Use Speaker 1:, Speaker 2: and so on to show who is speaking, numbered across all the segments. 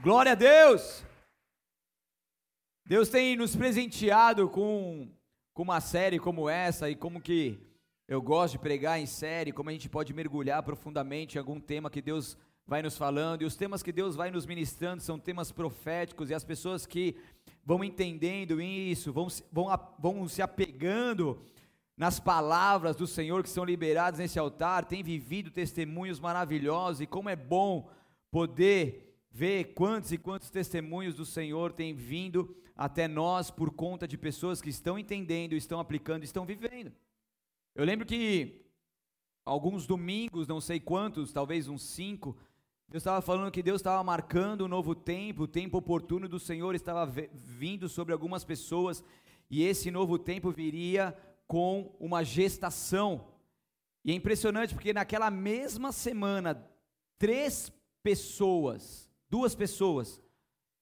Speaker 1: Glória a Deus! Deus tem nos presenteado com, com uma série como essa e como que eu gosto de pregar em série, como a gente pode mergulhar profundamente em algum tema que Deus vai nos falando, e os temas que Deus vai nos ministrando são temas proféticos, e as pessoas que vão entendendo isso, vão, vão, vão se apegando nas palavras do Senhor que são liberadas nesse altar, têm vivido testemunhos maravilhosos, e como é bom poder ver quantos e quantos testemunhos do Senhor têm vindo até nós por conta de pessoas que estão entendendo, estão aplicando, estão vivendo. Eu lembro que alguns domingos, não sei quantos, talvez uns cinco, Deus estava falando que Deus estava marcando um novo tempo, o tempo oportuno do Senhor estava vindo sobre algumas pessoas, e esse novo tempo viria com uma gestação. E é impressionante porque naquela mesma semana, três pessoas duas pessoas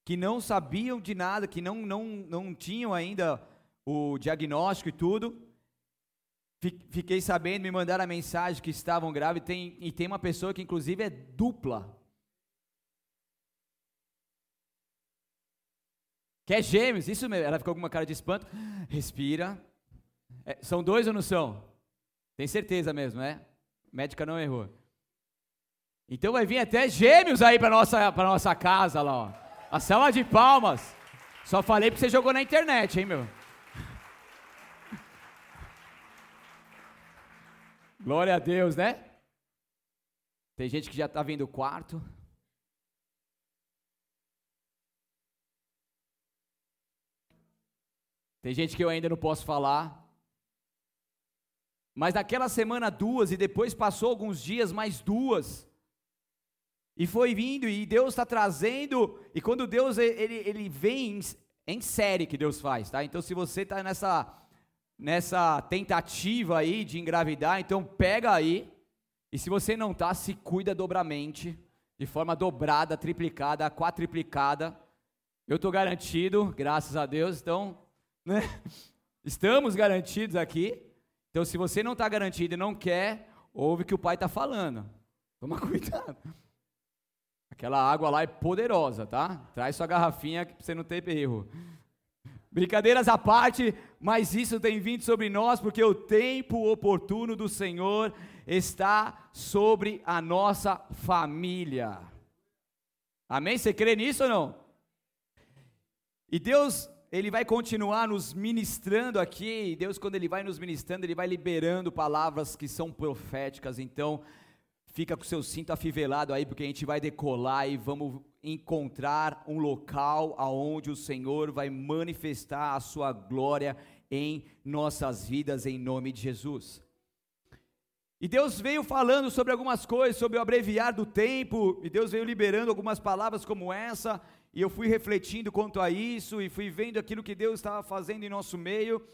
Speaker 1: que não sabiam de nada, que não, não, não tinham ainda o diagnóstico e tudo. Fiquei sabendo, me mandaram a mensagem que estavam grávidos, tem, e tem uma pessoa que inclusive é dupla. Que é gêmeos, isso mesmo. Ela ficou com uma cara de espanto. Respira. É, são dois ou não são? Tem certeza mesmo, né? médica não errou. Então vai vir até gêmeos aí para nossa para nossa casa lá, ó. A salva de palmas. Só falei porque você jogou na internet, hein, meu? Glória a Deus, né? Tem gente que já está vendo o quarto. Tem gente que eu ainda não posso falar. Mas naquela semana duas e depois passou alguns dias mais duas. E foi vindo, e Deus está trazendo, e quando Deus ele, ele vem em, série que Deus faz, tá? Então se você está nessa, nessa tentativa aí de engravidar, então pega aí, e se você não está, se cuida dobramente, de forma dobrada, triplicada, quadriplicada. Eu estou garantido, graças a Deus, então, né? Estamos garantidos aqui. Então, se você não está garantido e não quer, ouve o que o pai está falando. Toma cuidado. Aquela água lá é poderosa, tá? Traz sua garrafinha para você não ter erro. Brincadeiras à parte, mas isso tem vindo sobre nós porque o tempo oportuno do Senhor está sobre a nossa família. Amém? Você crê nisso ou não? E Deus, Ele vai continuar nos ministrando aqui. E Deus, quando Ele vai nos ministrando, Ele vai liberando palavras que são proféticas. Então, Fica com seu cinto afivelado aí, porque a gente vai decolar e vamos encontrar um local aonde o Senhor vai manifestar a sua glória em nossas vidas, em nome de Jesus. E Deus veio falando sobre algumas coisas, sobre o abreviar do tempo, e Deus veio liberando algumas palavras como essa, e eu fui refletindo quanto a isso, e fui vendo aquilo que Deus estava fazendo em nosso meio,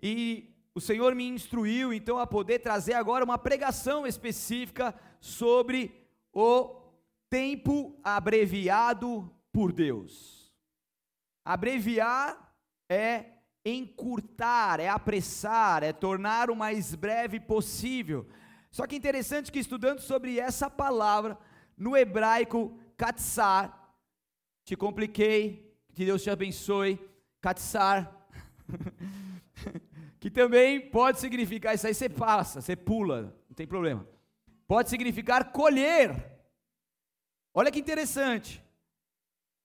Speaker 1: e o Senhor me instruiu então a poder trazer agora uma pregação específica sobre o tempo abreviado por Deus. Abreviar é encurtar, é apressar, é tornar o mais breve possível. Só que interessante que estudando sobre essa palavra no hebraico katsar, te compliquei, que Deus te abençoe, katsar. Que também pode significar, isso aí você passa, você pula, não tem problema. Pode significar colher. Olha que interessante.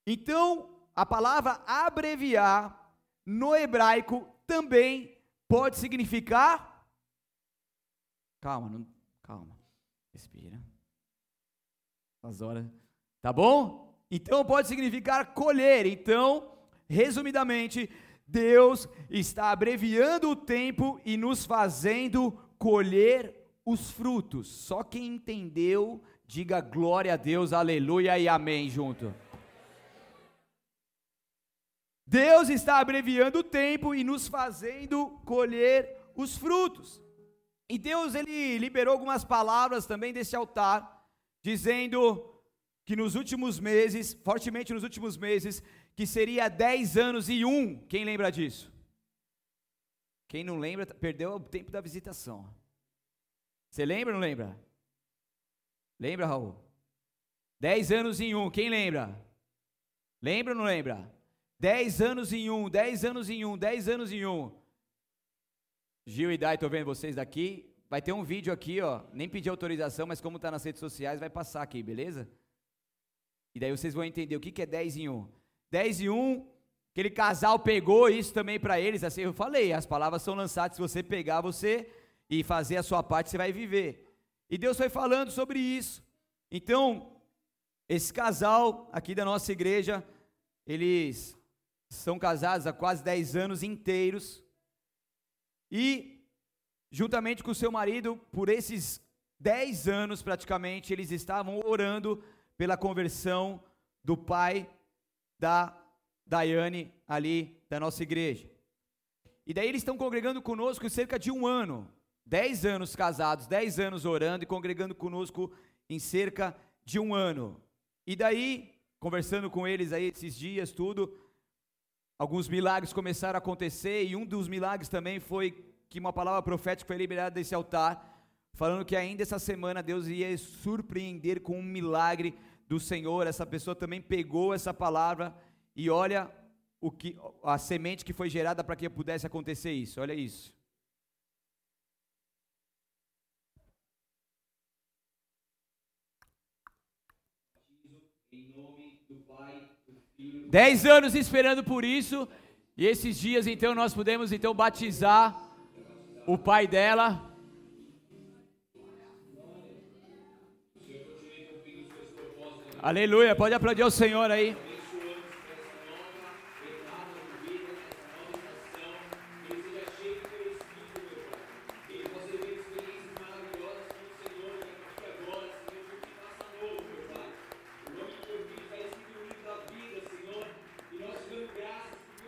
Speaker 1: Então, a palavra abreviar no hebraico também pode significar Calma, não, calma. Respira. As horas. Tá bom? Então pode significar colher. Então, resumidamente, Deus está abreviando o tempo e nos fazendo colher os frutos. Só quem entendeu, diga glória a Deus, aleluia e amém junto. Deus está abreviando o tempo e nos fazendo colher os frutos. E Deus ele liberou algumas palavras também desse altar, dizendo que nos últimos meses, fortemente nos últimos meses, que seria 10 anos e um. Quem lembra disso? Quem não lembra, perdeu o tempo da visitação. Você lembra ou não lembra? Lembra, Raul? 10 anos em um, quem lembra? Lembra ou não lembra? Dez anos em um, dez anos em um, dez anos em um. Gil e Dai, estou vendo vocês daqui. Vai ter um vídeo aqui, ó. Nem pedi autorização, mas como está nas redes sociais, vai passar aqui, beleza? E daí vocês vão entender o que, que é 10 em 1. 10 em 1, aquele casal pegou isso também para eles. Assim, eu falei, as palavras são lançadas. Se você pegar você e fazer a sua parte, você vai viver. E Deus foi falando sobre isso. Então, esse casal aqui da nossa igreja, eles são casados há quase 10 anos inteiros. E, juntamente com o seu marido, por esses 10 anos praticamente, eles estavam orando pela conversão do pai da Daiane ali da nossa igreja. E daí eles estão congregando conosco cerca de um ano. Dez anos casados, dez anos orando e congregando conosco em cerca de um ano. E daí, conversando com eles aí esses dias, tudo, alguns milagres começaram a acontecer, e um dos milagres também foi que uma palavra profética foi liberada desse altar, falando que ainda essa semana Deus ia surpreender com um milagre do Senhor. Essa pessoa também pegou essa palavra e olha o que a semente que foi gerada para que pudesse acontecer isso. Olha isso. Dez anos esperando por isso, e esses dias então nós pudemos então batizar o pai dela. Aleluia, pode aplaudir o Senhor aí.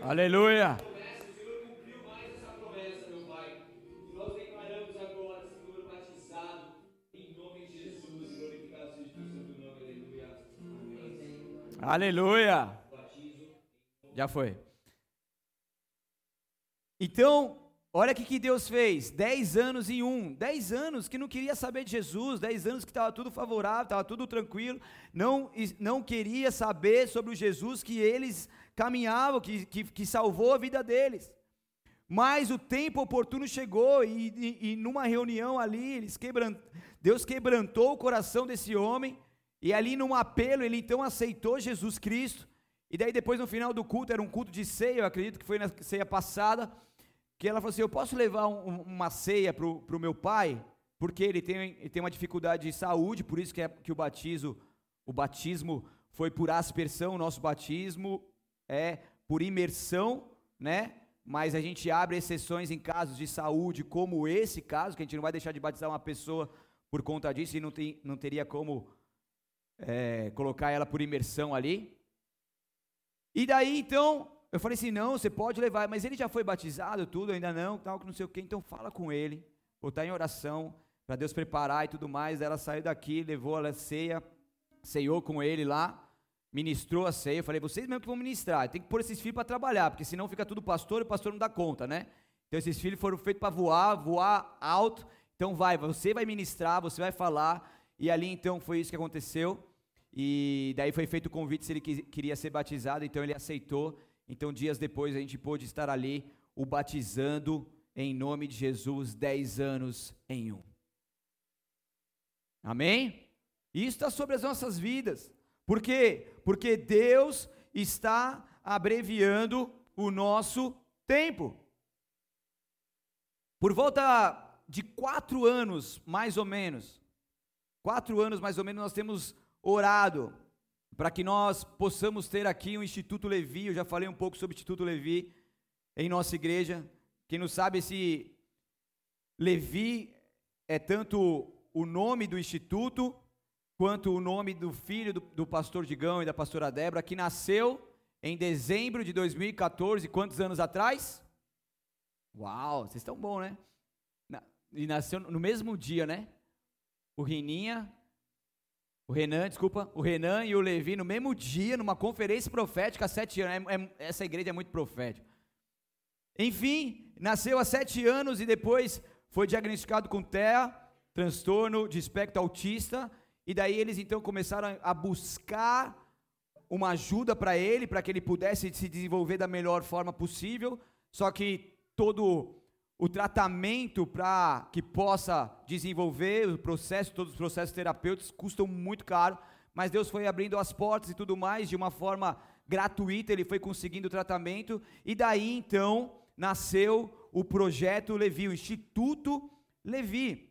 Speaker 1: Aleluia. Aleluia. Já foi. Então, olha o que Deus fez: dez anos em um, dez anos que não queria saber de Jesus, dez anos que estava tudo favorável, estava tudo tranquilo, não, não queria saber sobre o Jesus que eles caminhavam, que, que, que salvou a vida deles. Mas o tempo oportuno chegou e, e, e numa reunião ali, quebrant, Deus quebrantou o coração desse homem, e ali num apelo ele então aceitou Jesus Cristo. E daí depois no final do culto, era um culto de ceia, eu acredito que foi na ceia passada, que ela falou assim, eu posso levar um, uma ceia para o meu pai? Porque ele tem, ele tem uma dificuldade de saúde, por isso que, é, que o batismo, o batismo foi por aspersão, o nosso batismo é por imersão, né? Mas a gente abre exceções em casos de saúde, como esse caso, que a gente não vai deixar de batizar uma pessoa por conta disso e não, tem, não teria como é, colocar ela por imersão ali. E daí então, eu falei assim: não, você pode levar, mas ele já foi batizado, tudo, ainda não, tal, que não sei o que, então fala com ele, botar em oração, para Deus preparar e tudo mais. Ela saiu daqui, levou a ceia, ceiou com ele lá ministrou a ceia, eu falei, vocês mesmo que vão ministrar, tem que pôr esses filhos para trabalhar, porque senão fica tudo pastor e o pastor não dá conta, né? Então esses filhos foram feitos para voar, voar alto, então vai, você vai ministrar, você vai falar, e ali então foi isso que aconteceu, e daí foi feito o convite se ele queria ser batizado, então ele aceitou, então dias depois a gente pôde estar ali, o batizando em nome de Jesus, dez anos em um. Amém? Isso está sobre as nossas vidas. Por quê? Porque Deus está abreviando o nosso tempo. Por volta de quatro anos, mais ou menos, quatro anos mais ou menos, nós temos orado para que nós possamos ter aqui um Instituto Levi. Eu já falei um pouco sobre o Instituto Levi em nossa igreja. Quem não sabe, esse Levi é tanto o nome do instituto quanto o nome do filho do, do pastor Digão e da pastora Débora, que nasceu em dezembro de 2014, quantos anos atrás? Uau, vocês estão bom, né? E nasceu no mesmo dia, né? O Reninha, o Renan, desculpa, o Renan e o Levi no mesmo dia, numa conferência profética há sete anos. É, é, essa igreja é muito profética. Enfim, nasceu há sete anos e depois foi diagnosticado com TEA, transtorno de espectro autista, e daí eles então começaram a buscar uma ajuda para ele, para que ele pudesse se desenvolver da melhor forma possível. Só que todo o tratamento para que possa desenvolver o processo, todos os processos terapêuticos custam muito caro, mas Deus foi abrindo as portas e tudo mais de uma forma gratuita, ele foi conseguindo o tratamento e daí então nasceu o projeto Levi, o Instituto Levi.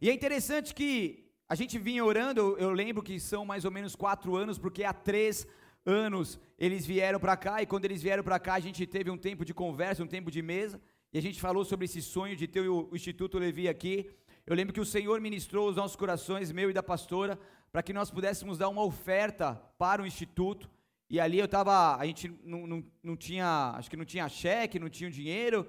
Speaker 1: E é interessante que a gente vinha orando, eu, lembro que são mais ou menos quatro anos, porque há três anos eles vieram para cá, e quando eles vieram para cá, a gente teve um tempo de conversa, um tempo de mesa, e a gente falou sobre esse sonho de ter o, Instituto Levi aqui. Eu lembro que o Senhor ministrou os nossos corações, meu e da pastora, para que nós pudéssemos dar uma oferta para o Instituto. E ali eu estava, a gente não, não, não tinha, acho que não tinha cheque, não tinha dinheiro,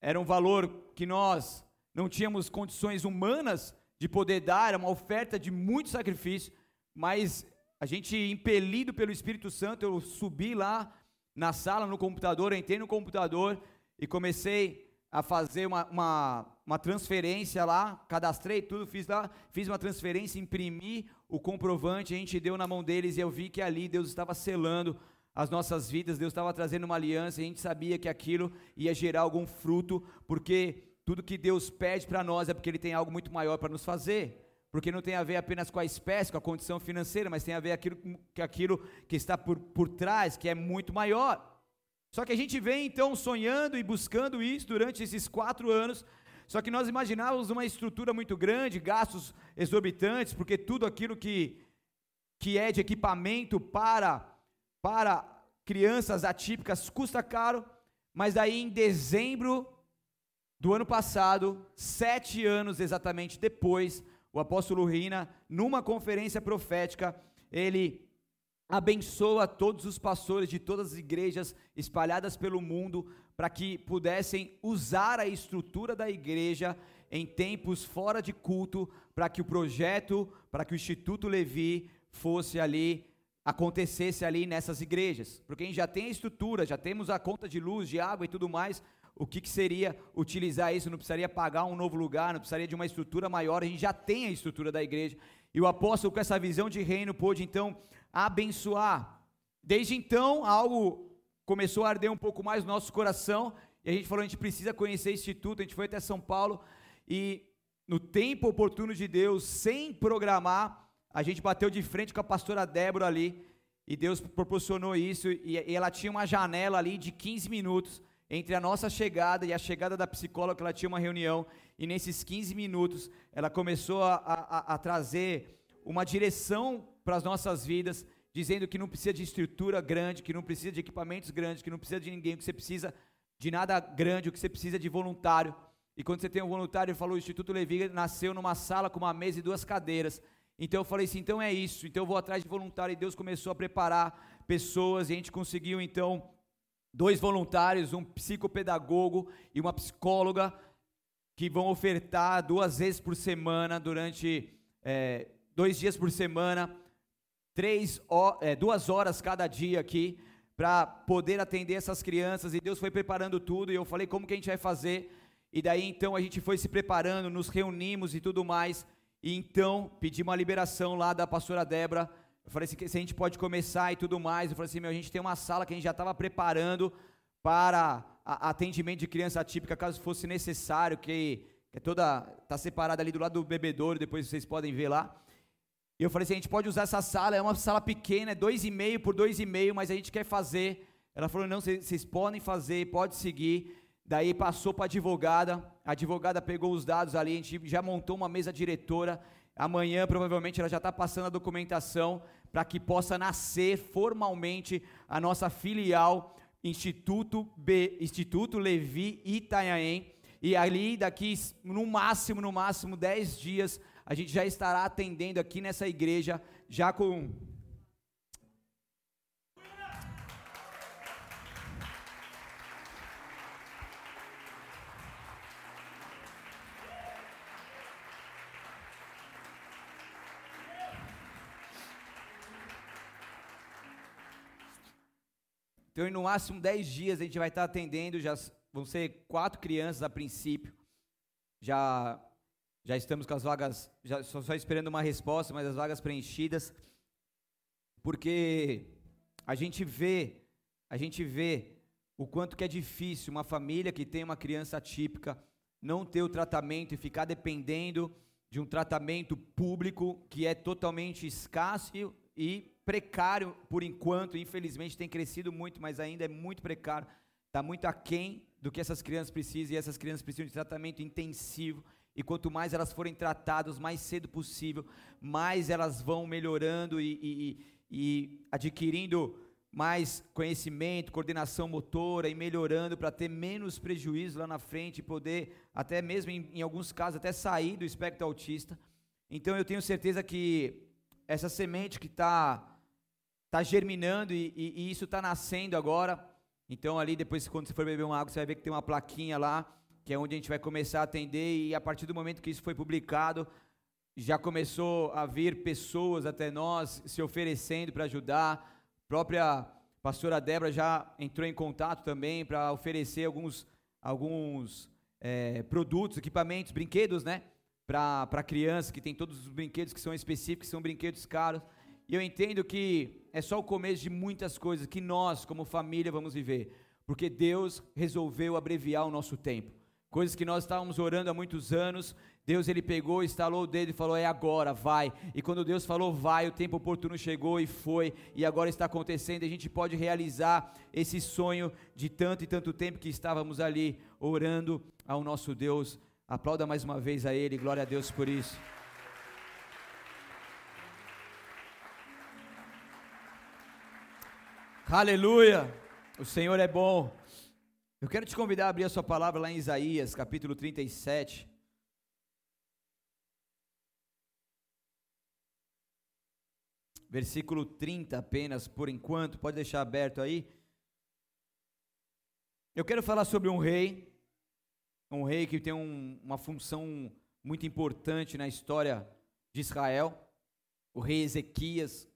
Speaker 1: era um valor que nós não tínhamos condições humanas de poder dar, era uma oferta de muito sacrifício, mas a gente, impelido pelo Espírito Santo, eu subi lá na sala, no computador, entrei no computador e comecei a fazer uma, uma, uma transferência lá, cadastrei tudo, fiz lá, fiz uma transferência, imprimi o comprovante, a gente deu na mão deles e eu vi que ali Deus estava selando as nossas vidas, Deus estava trazendo uma aliança, e a gente sabia que aquilo ia gerar algum fruto, porque tudo que Deus pede para nós é porque Ele tem algo muito maior para nos fazer. Porque não tem a ver apenas com a espécie, com a condição financeira, mas tem a ver aquilo, com aquilo que está por, por trás, que é muito maior. Só que a gente vem então sonhando e buscando isso durante esses quatro anos, só que nós imaginávamos uma estrutura muito grande, gastos exorbitantes, porque tudo aquilo que, que é de equipamento para para crianças atípicas custa caro, mas aí em dezembro do ano passado, sete anos exatamente depois, o apóstolo Rina, numa conferência profética, ele abençoa todos os pastores de todas as igrejas espalhadas pelo mundo para que pudessem usar a estrutura da igreja em tempos fora de culto, para que o projeto, para que o Instituto Levi fosse ali acontecesse ali nessas igrejas, porque gente já tem a estrutura, já temos a conta de luz, de água e tudo mais, o que, que seria utilizar isso? Não precisaria pagar um novo lugar, não precisaria de uma estrutura maior, a gente já tem a estrutura da igreja, e o apóstolo com essa visão de reino pôde então abençoar. Desde então, algo começou a arder um pouco mais no nosso coração, e a gente falou, a gente precisa conhecer esse instituto, a gente foi até São Paulo, e no tempo oportuno de Deus, sem programar, a gente bateu de frente com a pastora Débora ali, e Deus proporcionou isso, e, e ela tinha uma janela ali de 15 minutos entre a nossa chegada e a chegada da psicóloga, ela tinha uma reunião, e nesses 15 minutos ela começou a, a, a trazer uma direção para as nossas vidas, dizendo que não precisa de estrutura grande, que não precisa de equipamentos grandes, que não precisa de ninguém, que você precisa de nada grande, o que você precisa de voluntário. E quando você tem um voluntário, ele falou, o Instituto Levi nasceu numa sala com uma mesa e duas cadeiras. Então eu falei assim, então é isso, então eu vou atrás de voluntário e Deus começou a preparar pessoas e a gente conseguiu então dois voluntários, um psicopedagogo e uma psicóloga que vão ofertar duas vezes por semana durante é, dois dias por semana, três, é, duas horas cada dia aqui para poder atender essas crianças e Deus foi preparando tudo e eu falei como que a gente vai fazer e daí então a gente foi se preparando, nos reunimos e tudo mais e então, pedi uma liberação lá da pastora Débora. Eu falei assim, se a gente pode começar e tudo mais. Eu falei assim, meu, a gente tem uma sala que a gente já estava preparando para atendimento de criança típica, caso fosse necessário, que, que é toda, está separada ali do lado do bebedouro, depois vocês podem ver lá. E eu falei assim, a gente pode usar essa sala, é uma sala pequena, é dois e meio por dois e meio, mas a gente quer fazer. Ela falou, não, vocês podem fazer, pode seguir. Daí passou para a advogada, a advogada pegou os dados ali, a gente já montou uma mesa diretora. Amanhã, provavelmente, ela já está passando a documentação para que possa nascer formalmente a nossa filial Instituto B, Instituto Levi Itanhaém. E ali, daqui no máximo, no máximo 10 dias, a gente já estará atendendo aqui nessa igreja, já com Então, no máximo 10 dias a gente vai estar atendendo, já vão ser quatro crianças a princípio. Já já estamos com as vagas, já só, só esperando uma resposta, mas as vagas preenchidas. porque a gente vê, a gente vê o quanto que é difícil uma família que tem uma criança típica não ter o tratamento e ficar dependendo de um tratamento público que é totalmente escasso e precário por enquanto, infelizmente tem crescido muito, mas ainda é muito precário, está muito aquém do que essas crianças precisam, e essas crianças precisam de tratamento intensivo, e quanto mais elas forem tratadas mais cedo possível, mais elas vão melhorando e, e, e adquirindo mais conhecimento, coordenação motora e melhorando para ter menos prejuízo lá na frente e poder, até mesmo em, em, alguns casos, até sair do espectro autista. Então eu tenho certeza que essa semente que está tá germinando e, e, e isso está nascendo agora. Então ali depois quando você for beber uma água, você vai ver que tem uma plaquinha lá, que é onde a gente vai começar a atender e a partir do momento que isso foi publicado, já começou a vir pessoas até nós se oferecendo para ajudar própria pastora Débora já entrou em contato também para oferecer alguns, alguns é, produtos, equipamentos, brinquedos, né? Para criança, que tem todos os brinquedos que são específicos, que são brinquedos caros. E eu entendo que é só o começo de muitas coisas que nós, como família, vamos viver. Porque Deus resolveu abreviar o nosso tempo. Coisas que nós estávamos orando há muitos anos, Deus ele pegou, instalou o dedo e falou: "É agora, vai". E quando Deus falou: "Vai", o tempo oportuno chegou e foi, e agora está acontecendo. A gente pode realizar esse sonho de tanto e tanto tempo que estávamos ali orando ao nosso Deus. Aplauda mais uma vez a ele. Glória a Deus por isso. Aleluia! O Senhor é bom. Eu quero te convidar a abrir a sua palavra lá em Isaías, capítulo 37. versículo 30 apenas, por enquanto, pode deixar aberto aí. Eu quero falar sobre um rei, um rei que tem um, uma função muito importante na história de Israel, o rei Ezequias.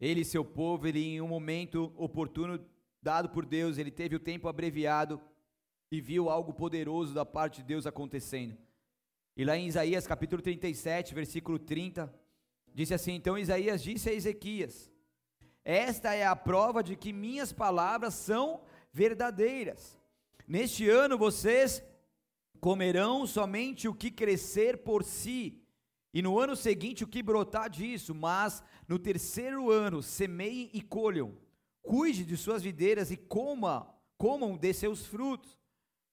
Speaker 1: Ele e seu povo, ele em um momento oportuno dado por Deus, ele teve o tempo abreviado e viu algo poderoso da parte de Deus acontecendo. E lá em Isaías capítulo 37, versículo 30, Disse assim: Então Isaías disse a Ezequias: Esta é a prova de que minhas palavras são verdadeiras. Neste ano vocês comerão somente o que crescer por si, e no ano seguinte o que brotar disso, mas no terceiro ano semeiem e colham. Cuide de suas videiras e coma, comam de seus frutos.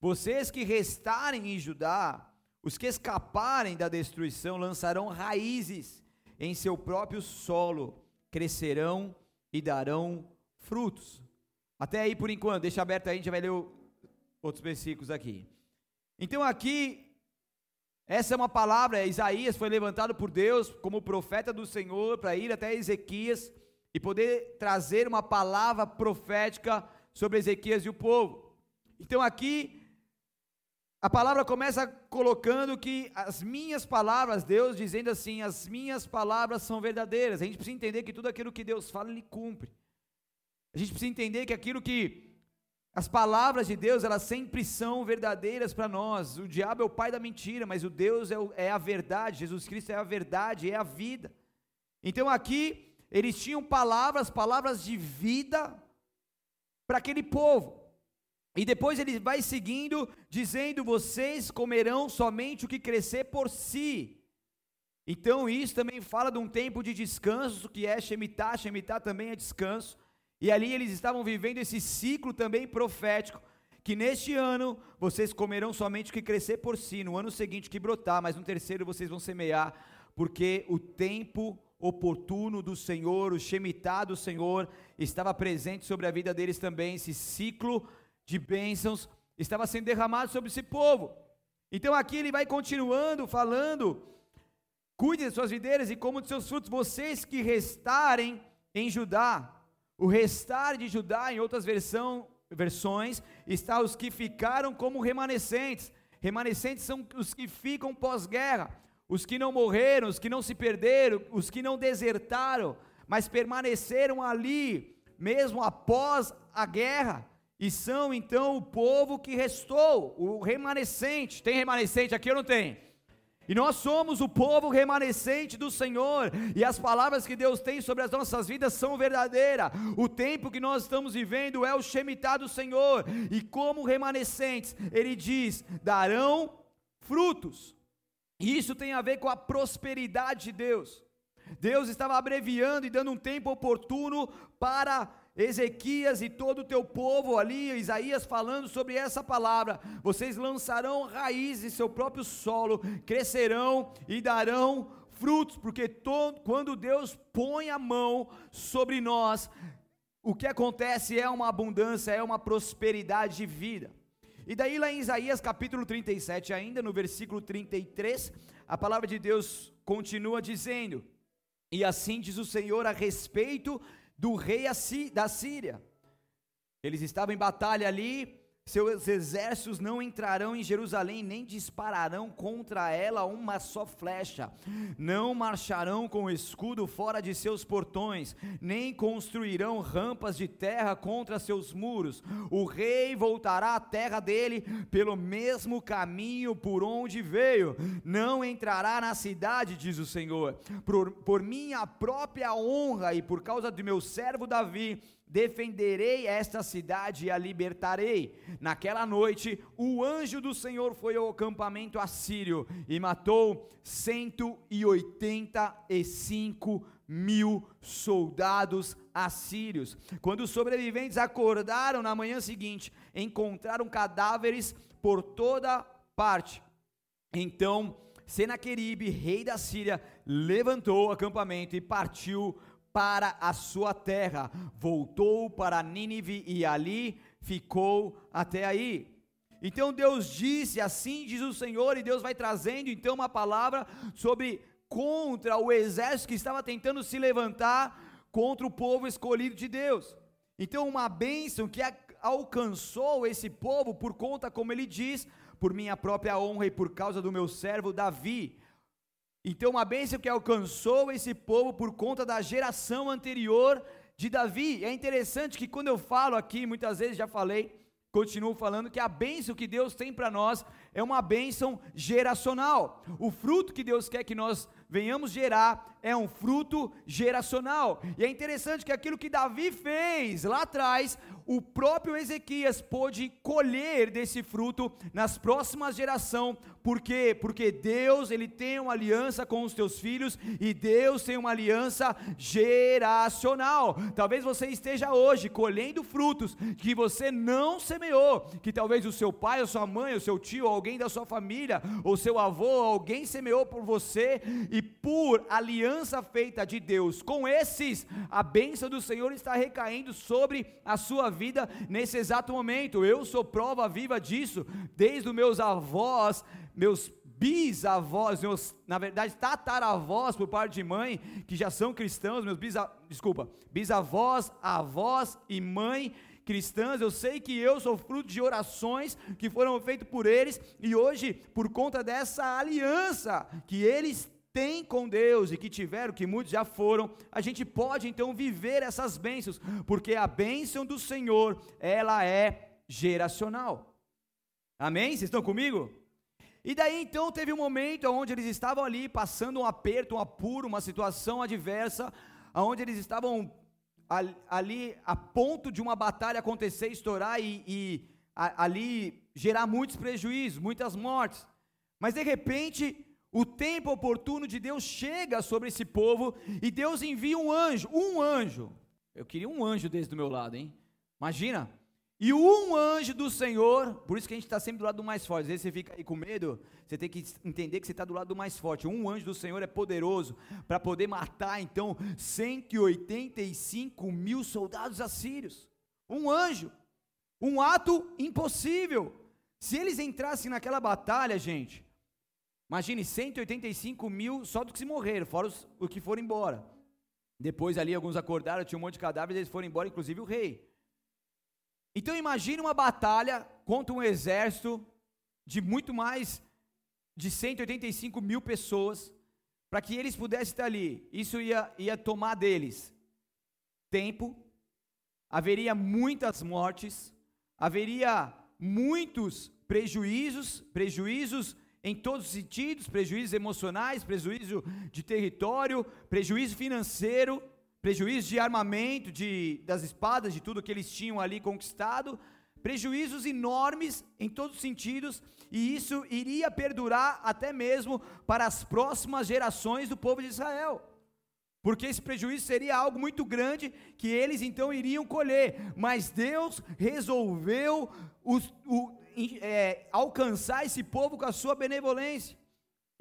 Speaker 1: Vocês que restarem em Judá, os que escaparem da destruição, lançarão raízes em seu próprio solo crescerão e darão frutos. Até aí por enquanto, deixa aberto aí, a gente vai ler outros versículos aqui. Então aqui, essa é uma palavra, Isaías foi levantado por Deus como profeta do Senhor para ir até Ezequias e poder trazer uma palavra profética sobre Ezequias e o povo. Então aqui a palavra começa colocando que as minhas palavras, Deus dizendo assim, as minhas palavras são verdadeiras. A gente precisa entender que tudo aquilo que Deus fala, Ele cumpre. A gente precisa entender que aquilo que as palavras de Deus, elas sempre são verdadeiras para nós. O diabo é o pai da mentira, mas o Deus é, o, é a verdade. Jesus Cristo é a verdade, é a vida. Então aqui, eles tinham palavras, palavras de vida para aquele povo. E depois ele vai seguindo, dizendo: Vocês comerão somente o que crescer por si. Então, isso também fala de um tempo de descanso, que é Shemitah, Shemitah também é descanso. E ali eles estavam vivendo esse ciclo também profético, que neste ano vocês comerão somente o que crescer por si, no ano seguinte que brotar, mas no terceiro vocês vão semear, porque o tempo oportuno do Senhor, o Shemitah do Senhor, estava presente sobre a vida deles também, esse ciclo de bênçãos estava sendo derramado sobre esse povo. Então aqui ele vai continuando falando: cuide de suas videiras e como de seus frutos, vocês que restarem em Judá. O restar de Judá, em outras versão, versões, está os que ficaram como remanescentes. Remanescentes são os que ficam pós-guerra, os que não morreram, os que não se perderam, os que não desertaram, mas permaneceram ali, mesmo após a guerra e são então o povo que restou, o remanescente. Tem remanescente aqui ou não tem? E nós somos o povo remanescente do Senhor, e as palavras que Deus tem sobre as nossas vidas são verdadeiras. O tempo que nós estamos vivendo é o Shemitah do Senhor, e como remanescentes, Ele diz: darão frutos. Isso tem a ver com a prosperidade de Deus. Deus estava abreviando e dando um tempo oportuno para Ezequias e todo o teu povo ali, Isaías falando sobre essa palavra. Vocês lançarão raízes em seu próprio solo, crescerão e darão frutos, porque quando Deus põe a mão sobre nós, o que acontece é uma abundância, é uma prosperidade de vida. E daí lá em Isaías capítulo 37, ainda no versículo 33, a palavra de Deus continua dizendo: E assim diz o Senhor a respeito do rei da Síria. Eles estavam em batalha ali, seus exércitos não entrarão em Jerusalém, nem dispararão contra ela uma só flecha, não marcharão com escudo fora de seus portões, nem construirão rampas de terra contra seus muros. O rei voltará à terra dele pelo mesmo caminho por onde veio, não entrará na cidade, diz o Senhor, por, por minha própria honra e por causa do meu servo Davi defenderei esta cidade e a libertarei. Naquela noite, o anjo do Senhor foi ao acampamento assírio e matou 185 mil soldados assírios. Quando os sobreviventes acordaram na manhã seguinte, encontraram cadáveres por toda parte. Então, Senaqueribe, rei da Síria, levantou o acampamento e partiu para a sua terra, voltou para Nínive e ali ficou até aí. Então Deus disse, assim diz o Senhor, e Deus vai trazendo então uma palavra sobre contra o exército que estava tentando se levantar contra o povo escolhido de Deus. Então uma bênção que alcançou esse povo por conta, como ele diz, por minha própria honra e por causa do meu servo Davi. Então, uma bênção que alcançou esse povo por conta da geração anterior de Davi. É interessante que quando eu falo aqui, muitas vezes já falei, continuo falando que a bênção que Deus tem para nós é uma bênção geracional. O fruto que Deus quer que nós venhamos gerar é um fruto geracional. E é interessante que aquilo que Davi fez lá atrás, o próprio Ezequias pôde colher desse fruto nas próximas gerações. Por quê? Porque Deus, ele tem uma aliança com os teus filhos e Deus tem uma aliança geracional. Talvez você esteja hoje colhendo frutos que você não semeou, que talvez o seu pai, a sua mãe, o seu tio, alguém da sua família, ou seu avô, alguém semeou por você e por aliança feita de Deus com esses, a bênção do Senhor está recaindo sobre a sua vida nesse exato momento. Eu sou prova viva disso, desde os meus avós, meus bisavós, meus, na verdade, tataravós por parte de mãe, que já são cristãos, meus bisa, desculpa, bisavós, avós e mãe cristãs, eu sei que eu sou fruto de orações que foram feitas por eles, e hoje, por conta dessa aliança que eles têm com Deus e que tiveram, que muitos já foram, a gente pode então viver essas bênçãos, porque a bênção do Senhor, ela é geracional. Amém? Vocês estão comigo? E daí então teve um momento onde eles estavam ali passando um aperto, um apuro, uma situação adversa, onde eles estavam ali a ponto de uma batalha acontecer, estourar e, e a, ali gerar muitos prejuízos, muitas mortes. Mas de repente o tempo oportuno de Deus chega sobre esse povo e Deus envia um anjo, um anjo. Eu queria um anjo desse do meu lado, hein? Imagina. E um anjo do Senhor, por isso que a gente está sempre do lado do mais forte. Às vezes você fica aí com medo, você tem que entender que você está do lado do mais forte. Um anjo do Senhor é poderoso para poder matar, então, 185 mil soldados assírios. Um anjo. Um ato impossível. Se eles entrassem naquela batalha, gente, Imagine 185 mil só dos que se morreram, fora os, os que foram embora. Depois ali alguns acordaram, tinha um monte de cadáveres, eles foram embora, inclusive o rei. Então imagine uma batalha contra um exército de muito mais de 185 mil pessoas, para que eles pudessem estar ali. Isso ia, ia tomar deles tempo, haveria muitas mortes, haveria muitos prejuízos, prejuízos em todos os sentidos: prejuízos emocionais, prejuízo de território, prejuízo financeiro, prejuízo de armamento, de, das espadas, de tudo que eles tinham ali conquistado, prejuízos enormes em todos os sentidos, e isso iria perdurar até mesmo para as próximas gerações do povo de Israel. Porque esse prejuízo seria algo muito grande que eles então iriam colher, mas Deus resolveu os, o, é, alcançar esse povo com a sua benevolência.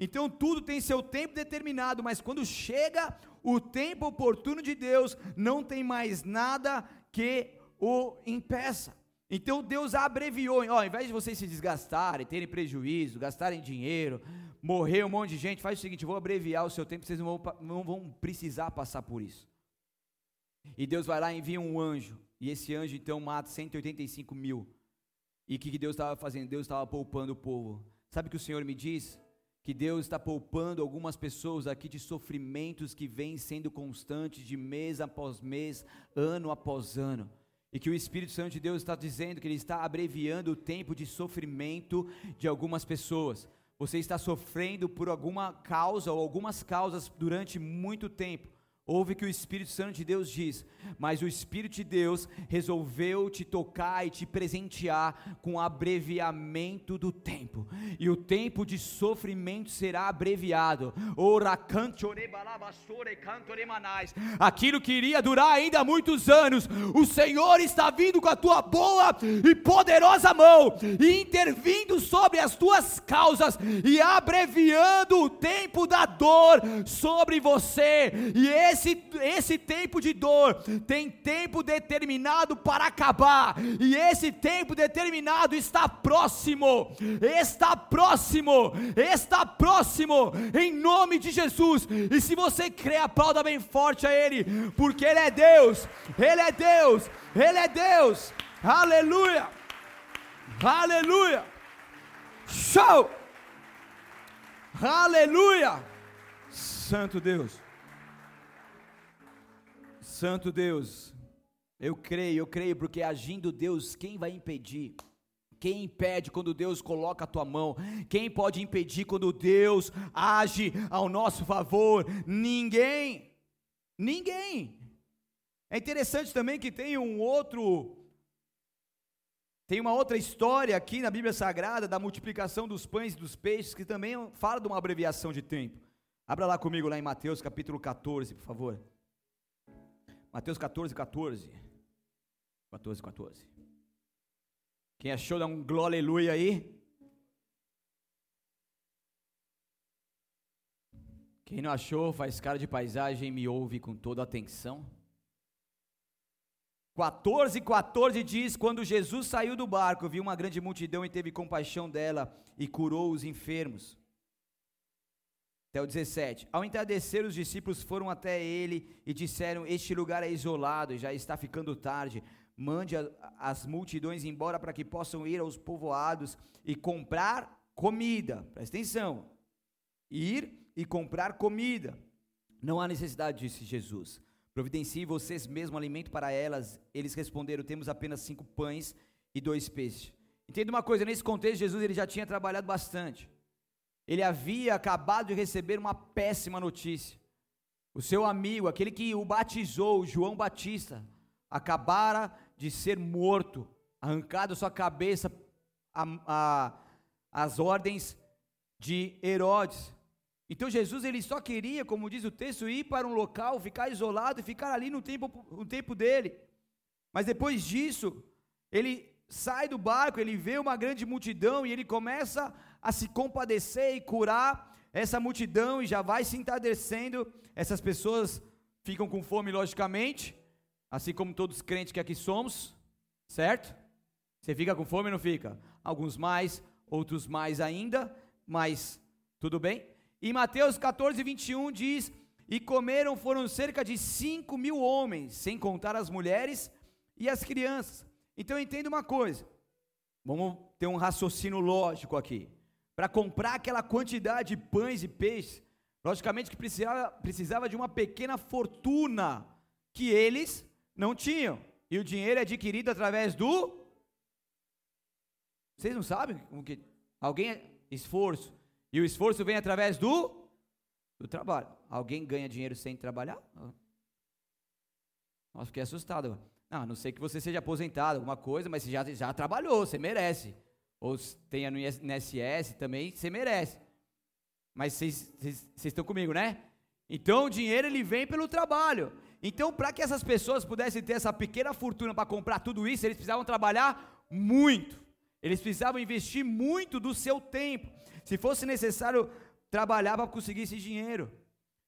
Speaker 1: Então tudo tem seu tempo determinado, mas quando chega o tempo oportuno de Deus, não tem mais nada que o impeça. Então Deus abreviou, ó, ao invés de vocês se desgastarem, terem prejuízo, gastarem dinheiro, morrer um monte de gente, faz o seguinte: vou abreviar o seu tempo, vocês não vão, não vão precisar passar por isso. E Deus vai lá e envia um anjo, e esse anjo então mata 185 mil. E o que, que Deus estava fazendo? Deus estava poupando o povo. Sabe o que o Senhor me diz? Que Deus está poupando algumas pessoas aqui de sofrimentos que vêm sendo constantes de mês após mês, ano após ano e que o Espírito Santo de Deus está dizendo que Ele está abreviando o tempo de sofrimento de algumas pessoas. Você está sofrendo por alguma causa ou algumas causas durante muito tempo. Ouve que o Espírito Santo de Deus diz, mas o Espírito de Deus resolveu te tocar e te presentear com abreviamento do tempo, e o tempo de sofrimento será abreviado. Aquilo que iria durar ainda muitos anos, o Senhor está vindo com a tua boa e poderosa mão, e intervindo sobre as tuas causas, e abreviando o tempo da dor sobre você, e esse esse, esse tempo de dor tem tempo determinado para acabar, e esse tempo determinado está próximo, está próximo, está próximo, em nome de Jesus. E se você crê, aplauda bem forte a Ele, porque Ele é Deus, Ele é Deus, Ele é Deus, aleluia, aleluia, show, aleluia, Santo Deus. Santo Deus, eu creio, eu creio, porque agindo Deus, quem vai impedir? Quem impede quando Deus coloca a tua mão? Quem pode impedir quando Deus age ao nosso favor? Ninguém. Ninguém. É interessante também que tem um outro tem uma outra história aqui na Bíblia Sagrada da multiplicação dos pães e dos peixes que também fala de uma abreviação de tempo. Abra lá comigo lá em Mateus capítulo 14, por favor. Mateus 14, 14. 14, 14. Quem achou, dá um glória aleluia aí. Quem não achou, faz cara de paisagem e me ouve com toda atenção. 14, 14 diz: Quando Jesus saiu do barco, viu uma grande multidão e teve compaixão dela e curou os enfermos. Até o 17. Ao entardecer, os discípulos foram até ele e disseram: Este lugar é isolado, já está ficando tarde. Mande a, as multidões embora para que possam ir aos povoados e comprar comida. Presta atenção. Ir e comprar comida. Não há necessidade, disse Jesus. Providencie vocês mesmo alimento para elas. Eles responderam: Temos apenas cinco pães e dois peixes. Entenda uma coisa: nesse contexto, Jesus ele já tinha trabalhado bastante ele havia acabado de receber uma péssima notícia. O seu amigo, aquele que o batizou, João Batista, acabara de ser morto, arrancado sua cabeça às ordens de Herodes. Então Jesus ele só queria, como diz o texto, ir para um local, ficar isolado e ficar ali no tempo, no tempo dele. Mas depois disso, ele sai do barco, ele vê uma grande multidão e ele começa a se compadecer e curar essa multidão e já vai se entardecendo. Essas pessoas ficam com fome, logicamente, assim como todos os crentes que aqui somos, certo? Você fica com fome ou não fica? Alguns mais, outros mais ainda, mas tudo bem. E Mateus 14, 21 diz: E comeram foram cerca de 5 mil homens, sem contar as mulheres e as crianças. Então entenda uma coisa, vamos ter um raciocínio lógico aqui para comprar aquela quantidade de pães e peixes, logicamente que precisava, precisava de uma pequena fortuna que eles não tinham. E o dinheiro é adquirido através do. Vocês não sabem? Como que... Alguém. É esforço. E o esforço vem através do, do trabalho. Alguém ganha dinheiro sem trabalhar? Nossa, fiquei assustado. Não, a não sei que você seja aposentado, alguma coisa, mas você já, já trabalhou, você merece. Ou tenha no INSS também, você merece. Mas vocês estão comigo, né? Então o dinheiro ele vem pelo trabalho. Então, para que essas pessoas pudessem ter essa pequena fortuna para comprar tudo isso, eles precisavam trabalhar muito. Eles precisavam investir muito do seu tempo. Se fosse necessário trabalhar para conseguir esse dinheiro.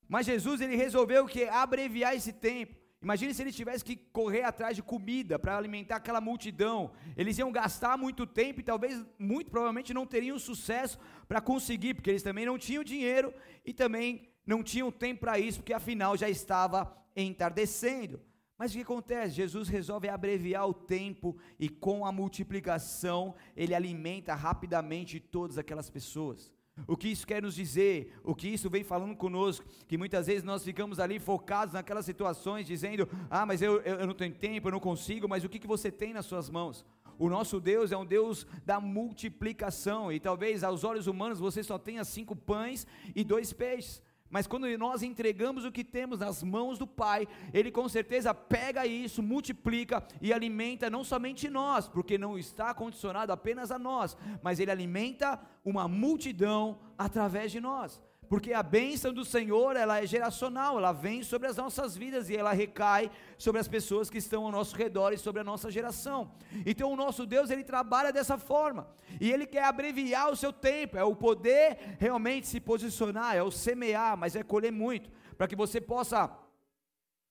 Speaker 1: Mas Jesus ele resolveu que abreviar esse tempo. Imagine se eles tivessem que correr atrás de comida para alimentar aquela multidão. Eles iam gastar muito tempo e talvez, muito provavelmente, não teriam sucesso para conseguir, porque eles também não tinham dinheiro e também não tinham tempo para isso, porque afinal já estava entardecendo. Mas o que acontece? Jesus resolve abreviar o tempo e com a multiplicação ele alimenta rapidamente todas aquelas pessoas. O que isso quer nos dizer? O que isso vem falando conosco? Que muitas vezes nós ficamos ali focados naquelas situações, dizendo: Ah, mas eu, eu, não tenho tempo, eu não consigo. Mas o que, que você tem nas suas mãos? O nosso Deus é um Deus da multiplicação, e talvez aos olhos humanos você só tenha cinco pães e dois peixes. Mas quando nós entregamos o que temos nas mãos do Pai, Ele com certeza pega isso, multiplica e alimenta não somente nós, porque não está condicionado apenas a nós, mas Ele alimenta uma multidão através de nós porque a bênção do Senhor, ela é geracional, ela vem sobre as nossas vidas e ela recai sobre as pessoas que estão ao nosso redor e sobre a nossa geração. Então o nosso Deus, ele trabalha dessa forma, e ele quer abreviar o seu tempo, é o poder realmente se posicionar, é o semear, mas é colher muito, para que você possa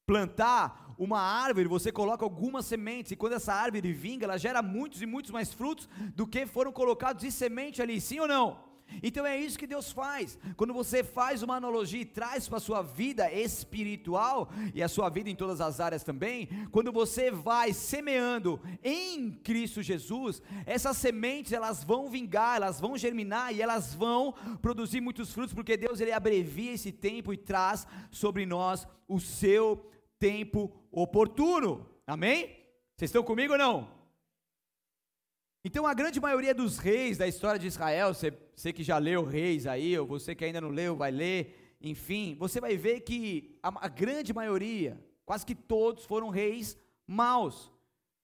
Speaker 1: plantar uma árvore, você coloca algumas sementes, e quando essa árvore vinga, ela gera muitos e muitos mais frutos do que foram colocados de semente ali, sim ou não? Então é isso que Deus faz. Quando você faz uma analogia e traz para a sua vida espiritual e a sua vida em todas as áreas também, quando você vai semeando em Cristo Jesus, essas sementes elas vão vingar, elas vão germinar e elas vão produzir muitos frutos, porque Deus ele abrevia esse tempo e traz sobre nós o seu tempo oportuno. Amém? Vocês estão comigo ou não? Então a grande maioria dos reis da história de Israel, você, você que já leu reis aí, ou você que ainda não leu, vai ler, enfim, você vai ver que a, a grande maioria, quase que todos foram reis maus.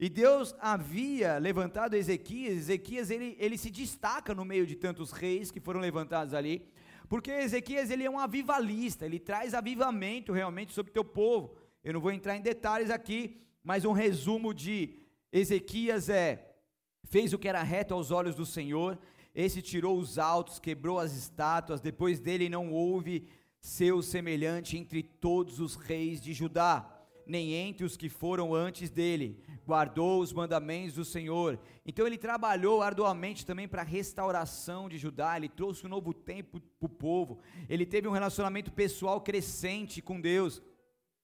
Speaker 1: E Deus havia levantado Ezequias, Ezequias ele, ele se destaca no meio de tantos reis que foram levantados ali, porque Ezequias ele é um avivalista, ele traz avivamento realmente sobre o teu povo. Eu não vou entrar em detalhes aqui, mas um resumo de Ezequias é fez o que era reto aos olhos do Senhor, esse tirou os altos, quebrou as estátuas, depois dele não houve seu semelhante entre todos os reis de Judá, nem entre os que foram antes dele, guardou os mandamentos do Senhor. Então ele trabalhou arduamente também para a restauração de Judá, ele trouxe um novo tempo para o povo, ele teve um relacionamento pessoal crescente com Deus.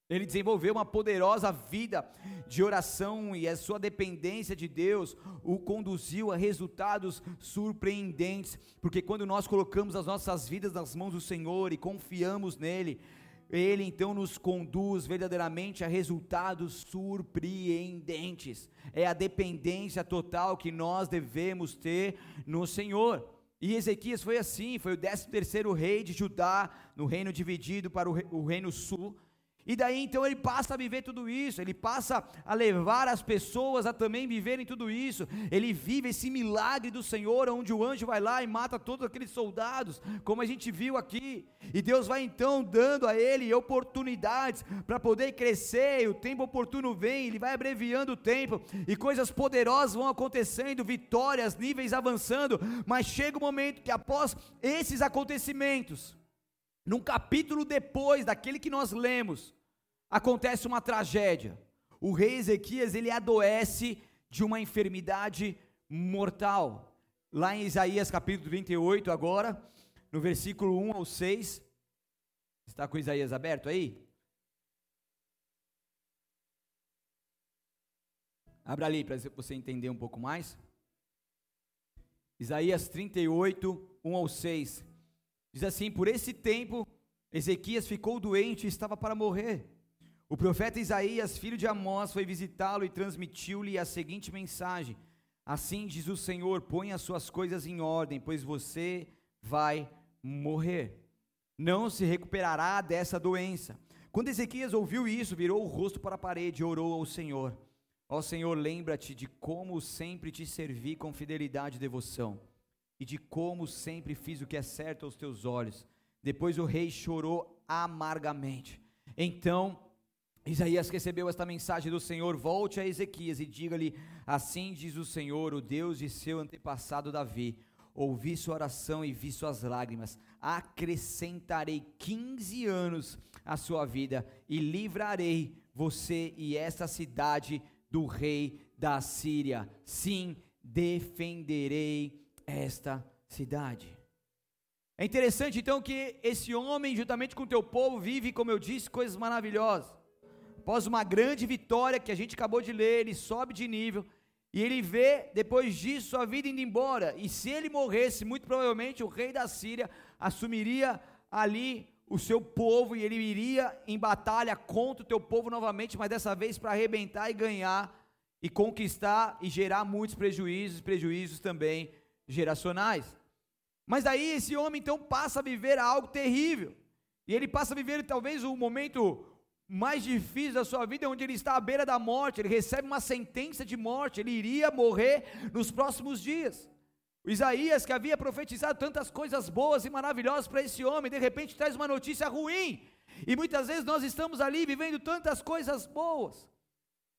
Speaker 1: Ele desenvolveu uma poderosa vida de oração e a sua dependência de Deus o conduziu a resultados surpreendentes, porque quando nós colocamos as nossas vidas nas mãos do Senhor e confiamos nele, ele então nos conduz verdadeiramente a resultados surpreendentes. É a dependência total que nós devemos ter no Senhor. E Ezequias foi assim, foi o 13 terceiro rei de Judá, no reino dividido para o reino sul, e daí então ele passa a viver tudo isso, ele passa a levar as pessoas a também viverem tudo isso. Ele vive esse milagre do Senhor, onde o anjo vai lá e mata todos aqueles soldados, como a gente viu aqui. E Deus vai então dando a ele oportunidades para poder crescer, e o tempo oportuno vem, ele vai abreviando o tempo, e coisas poderosas vão acontecendo, vitórias, níveis avançando, mas chega o um momento que após esses acontecimentos, num capítulo depois daquele que nós lemos, acontece uma tragédia. O rei Ezequias, ele adoece de uma enfermidade mortal. Lá em Isaías capítulo 38 agora, no versículo 1 ao 6, está com Isaías aberto aí? Abra ali para você entender um pouco mais. Isaías 38, 1 ao 6. Diz assim: Por esse tempo, Ezequias ficou doente e estava para morrer. O profeta Isaías, filho de Amós, foi visitá-lo e transmitiu-lhe a seguinte mensagem: Assim diz o Senhor: põe as suas coisas em ordem, pois você vai morrer. Não se recuperará dessa doença. Quando Ezequias ouviu isso, virou o rosto para a parede e orou ao Senhor. Ó Senhor, lembra-te de como sempre te servi com fidelidade e devoção, e de como sempre fiz o que é certo aos teus olhos. Depois o rei chorou amargamente. Então Isaías recebeu esta mensagem do Senhor: volte a Ezequias e diga-lhe: Assim diz o Senhor, o Deus de seu antepassado Davi: Ouvi sua oração e vi suas lágrimas, acrescentarei 15 anos à sua vida e livrarei você e esta cidade do rei da Síria. Sim, defenderei esta cidade. É interessante então que esse homem, juntamente com o teu povo, vive, como eu disse, coisas maravilhosas. Após uma grande vitória que a gente acabou de ler, ele sobe de nível e ele vê depois disso sua vida indo embora. E se ele morresse, muito provavelmente o rei da Síria assumiria ali o seu povo e ele iria em batalha contra o teu povo novamente, mas dessa vez para arrebentar e ganhar e conquistar e gerar muitos prejuízos, prejuízos também geracionais. Mas daí esse homem então passa a viver algo terrível. E ele passa a viver talvez o momento mais difícil da sua vida, onde ele está à beira da morte, ele recebe uma sentença de morte, ele iria morrer nos próximos dias. O Isaías, que havia profetizado tantas coisas boas e maravilhosas para esse homem, de repente traz uma notícia ruim. E muitas vezes nós estamos ali vivendo tantas coisas boas.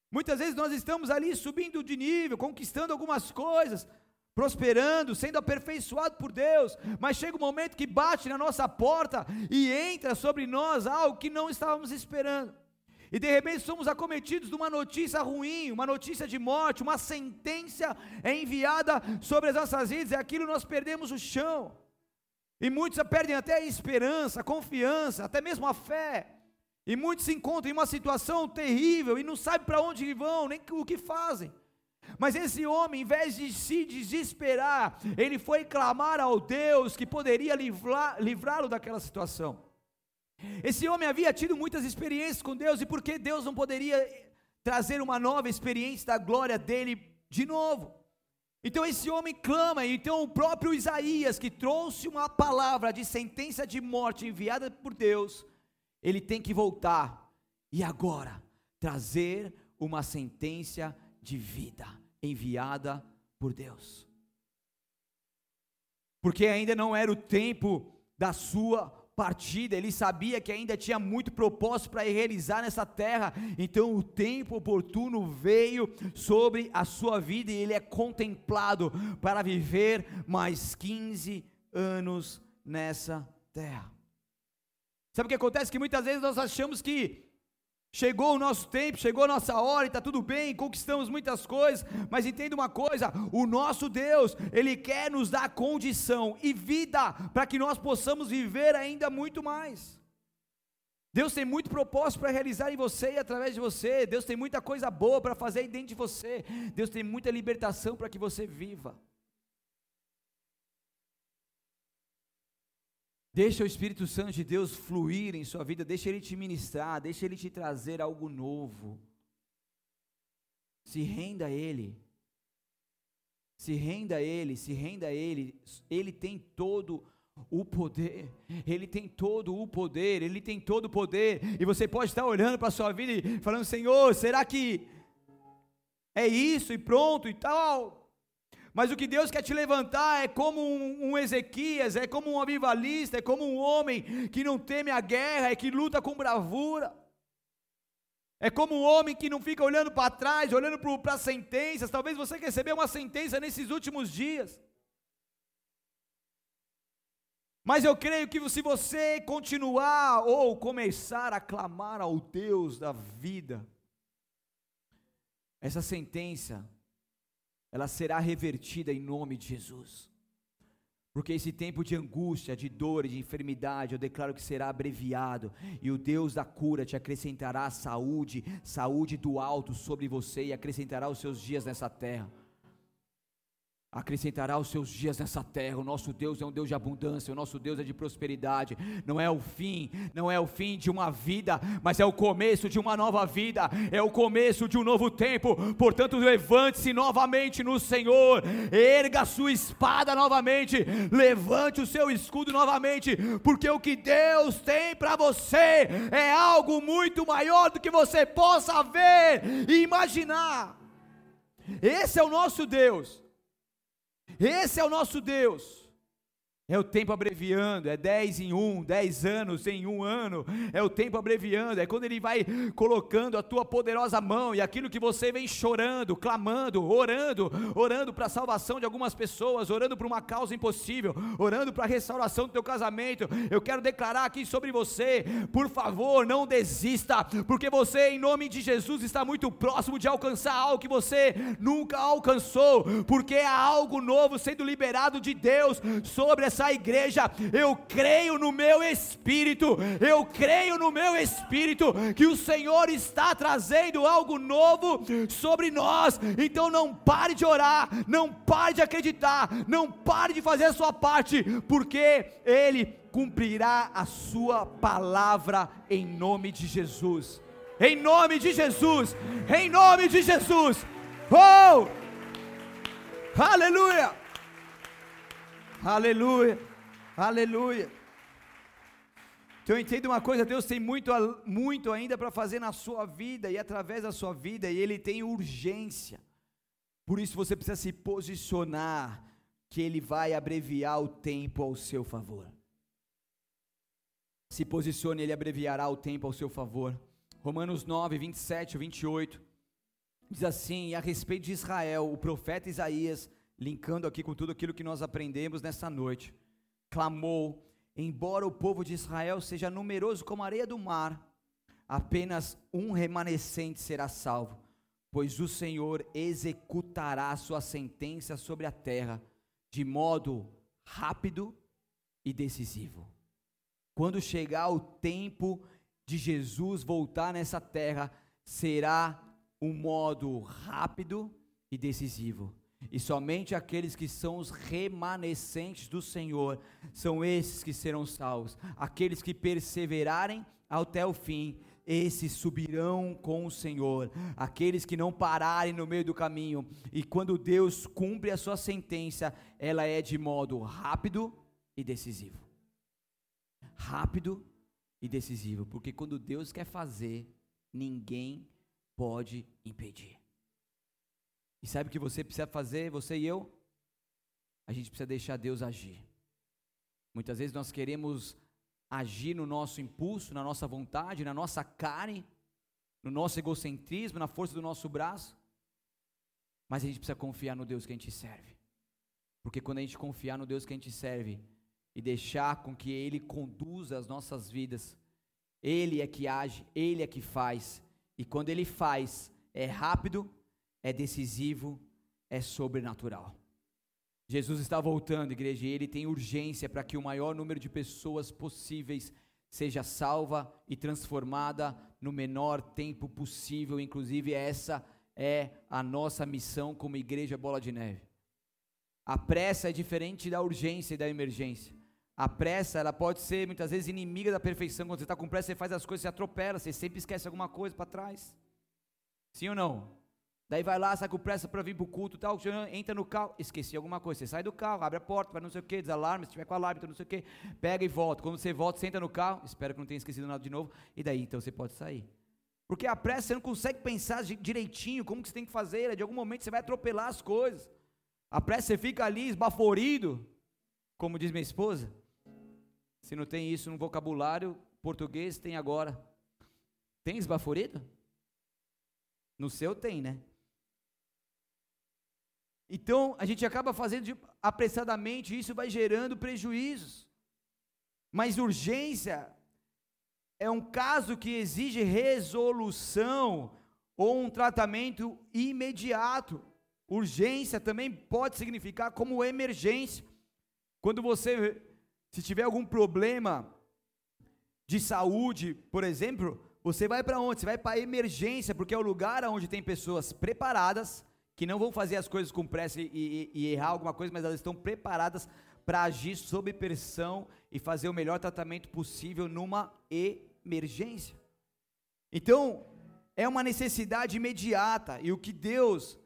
Speaker 1: Muitas vezes nós estamos ali subindo de nível, conquistando algumas coisas, prosperando, sendo aperfeiçoado por Deus, mas chega um momento que bate na nossa porta e entra sobre nós algo que não estávamos esperando. E de repente somos acometidos de uma notícia ruim, uma notícia de morte, uma sentença é enviada sobre as nossas vidas, e aquilo nós perdemos o chão. E muitos perdem até a esperança, a confiança, até mesmo a fé. E muitos se encontram em uma situação terrível e não sabem para onde vão, nem o que fazem. Mas esse homem, em vez de se desesperar, ele foi clamar ao Deus que poderia livrá-lo daquela situação. Esse homem havia tido muitas experiências com Deus, e por que Deus não poderia trazer uma nova experiência da glória dele de novo? Então esse homem clama, então o próprio Isaías, que trouxe uma palavra de sentença de morte enviada por Deus, ele tem que voltar e agora trazer uma sentença de vida enviada por Deus. Porque ainda não era o tempo da sua partida, ele sabia que ainda tinha muito propósito para realizar nessa terra, então o tempo oportuno veio sobre a sua vida e ele é contemplado para viver mais 15 anos nessa terra. Sabe o que acontece? Que muitas vezes nós achamos que Chegou o nosso tempo, chegou a nossa hora e está tudo bem, conquistamos muitas coisas, mas entenda uma coisa: o nosso Deus, Ele quer nos dar condição e vida para que nós possamos viver ainda muito mais. Deus tem muito propósito para realizar em você e através de você, Deus tem muita coisa boa para fazer dentro de você, Deus tem muita libertação para que você viva. Deixa o Espírito Santo de Deus fluir em sua vida, deixa ele te ministrar, deixa ele te trazer algo novo. Se renda a ele. Se renda a ele, se renda a ele. Ele tem todo o poder. Ele tem todo o poder, ele tem todo o poder. E você pode estar olhando para a sua vida e falando: "Senhor, será que é isso e pronto e tal?" Mas o que Deus quer te levantar é como um, um, Ezequias, é como um avivalista, é como um homem que não teme a guerra, é que luta com bravura. É como um homem que não fica olhando para trás, olhando para as sentenças. Talvez você recebeu uma sentença nesses últimos dias. Mas eu creio que se você continuar ou começar a clamar ao Deus da vida, essa sentença ela será revertida em nome de Jesus. Porque esse tempo de angústia, de dor de enfermidade, eu declaro que será abreviado, e o Deus da cura te acrescentará saúde, saúde do alto sobre você, e acrescentará os seus dias nessa terra. Acrescentará os seus dias nessa terra. O nosso Deus é um Deus de abundância, o nosso Deus é de prosperidade. Não é o fim, não é o fim de uma vida, mas é o começo de uma nova vida, é o começo de um novo tempo. Portanto, levante-se novamente no Senhor, erga a sua espada novamente, levante o seu escudo novamente, porque o que Deus tem para você é algo muito maior do que você possa ver e imaginar. Esse é o nosso Deus. Esse é o nosso Deus. É o tempo abreviando, é 10 em um, 10 anos em um ano, é o tempo abreviando, é quando Ele vai colocando a tua poderosa mão e aquilo que você vem chorando, clamando, orando, orando para a salvação de algumas pessoas, orando para uma causa impossível, orando para a restauração do teu casamento. Eu quero declarar aqui sobre você, por favor, não desista, porque você, em nome de Jesus, está muito próximo de alcançar algo que você nunca alcançou, porque há algo novo sendo liberado de Deus sobre essa essa igreja, eu creio no meu espírito, eu creio no meu espírito que o Senhor está trazendo algo novo sobre nós. Então não pare de orar, não pare de acreditar, não pare de fazer a sua parte, porque Ele cumprirá a sua palavra em nome de Jesus. Em nome de Jesus, em nome de Jesus. Oh! Aleluia! Aleluia, aleluia. Então entenda uma coisa, Deus tem muito, muito ainda para fazer na sua vida e através da sua vida, e Ele tem urgência. Por isso você precisa se posicionar, que Ele vai abreviar o tempo ao seu favor. Se posicione, Ele abreviará o tempo ao seu favor. Romanos 9, 27 e 28 diz assim: a respeito de Israel, o profeta Isaías linkando aqui com tudo aquilo que nós aprendemos nessa noite, clamou: embora o povo de Israel seja numeroso como a areia do mar, apenas um remanescente será salvo, pois o Senhor executará sua sentença sobre a terra de modo rápido e decisivo. Quando chegar o tempo de Jesus voltar nessa terra, será um modo rápido e decisivo. E somente aqueles que são os remanescentes do Senhor são esses que serão salvos. Aqueles que perseverarem até o fim, esses subirão com o Senhor. Aqueles que não pararem no meio do caminho, e quando Deus cumpre a sua sentença, ela é de modo rápido e decisivo. Rápido e decisivo, porque quando Deus quer fazer, ninguém pode impedir. E sabe o que você precisa fazer, você e eu? A gente precisa deixar Deus agir. Muitas vezes nós queremos agir no nosso impulso, na nossa vontade, na nossa carne, no nosso egocentrismo, na força do nosso braço. Mas a gente precisa confiar no Deus que a gente serve. Porque quando a gente confiar no Deus que a gente serve e deixar com que Ele conduza as nossas vidas, Ele é que age, Ele é que faz. E quando Ele faz, é rápido, é decisivo, é sobrenatural. Jesus está voltando, igreja, e ele tem urgência para que o maior número de pessoas possíveis seja salva e transformada no menor tempo possível. Inclusive, essa é a nossa missão como igreja Bola de Neve. A pressa é diferente da urgência e da emergência. A pressa, ela pode ser muitas vezes inimiga da perfeição. Quando você está com pressa, você faz as coisas, você atropela, você sempre esquece alguma coisa para trás. Sim ou não? Daí vai lá, sai com pressa para vir para o culto tal, entra no carro, esqueci alguma coisa, você sai do carro, abre a porta, vai não sei o que, desalarma, se tiver com alarme, então não sei o que, pega e volta. Quando você volta, senta no carro, espero que não tenha esquecido nada de novo, e daí então você pode sair. Porque a pressa você não consegue pensar direitinho como que você tem que fazer, de algum momento você vai atropelar as coisas. A pressa você fica ali esbaforido, como diz minha esposa. Se não tem isso no vocabulário português, tem agora. Tem esbaforido? No seu tem, né? Então, a gente acaba fazendo apressadamente, e isso vai gerando prejuízos. Mas urgência é um caso que exige resolução ou um tratamento imediato. Urgência também pode significar como emergência. Quando você, se tiver algum problema de saúde, por exemplo, você vai para onde? Você vai para a emergência, porque é o lugar onde tem pessoas preparadas que não vão fazer as coisas com pressa e, e, e errar alguma coisa, mas elas estão preparadas para agir sob pressão e fazer o melhor tratamento possível numa emergência. Então, é uma necessidade imediata, e o que Deus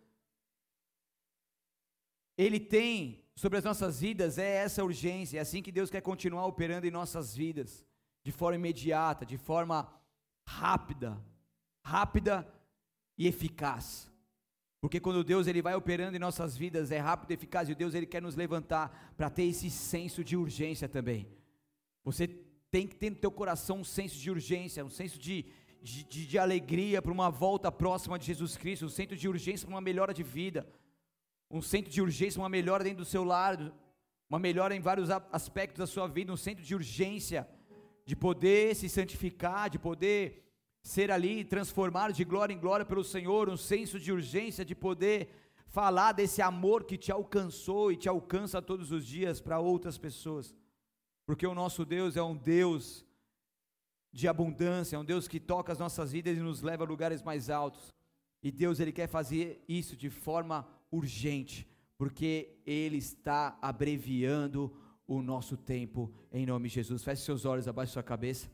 Speaker 1: ele tem sobre as nossas vidas é essa urgência, é assim que Deus quer continuar operando em nossas vidas, de forma imediata, de forma rápida, rápida e eficaz. Porque quando Deus ele vai operando em nossas vidas, é rápido eficaz, e Deus ele quer nos levantar para ter esse senso de urgência também. Você tem que ter no teu coração um senso de urgência, um senso de, de, de, de alegria para uma volta próxima de Jesus Cristo, um senso de urgência para uma melhora de vida, um centro de urgência, uma melhora dentro do seu lar, uma melhora em vários aspectos da sua vida, um centro de urgência, de poder se santificar, de poder ser ali transformado de glória em glória pelo Senhor, um senso de urgência de poder falar desse amor que te alcançou e te alcança todos os dias para outras pessoas. Porque o nosso Deus é um Deus de abundância, é um Deus que toca as nossas vidas e nos leva a lugares mais altos. E Deus ele quer fazer isso de forma urgente, porque ele está abreviando o nosso tempo em nome de Jesus. Feche seus olhos, abaixe sua cabeça.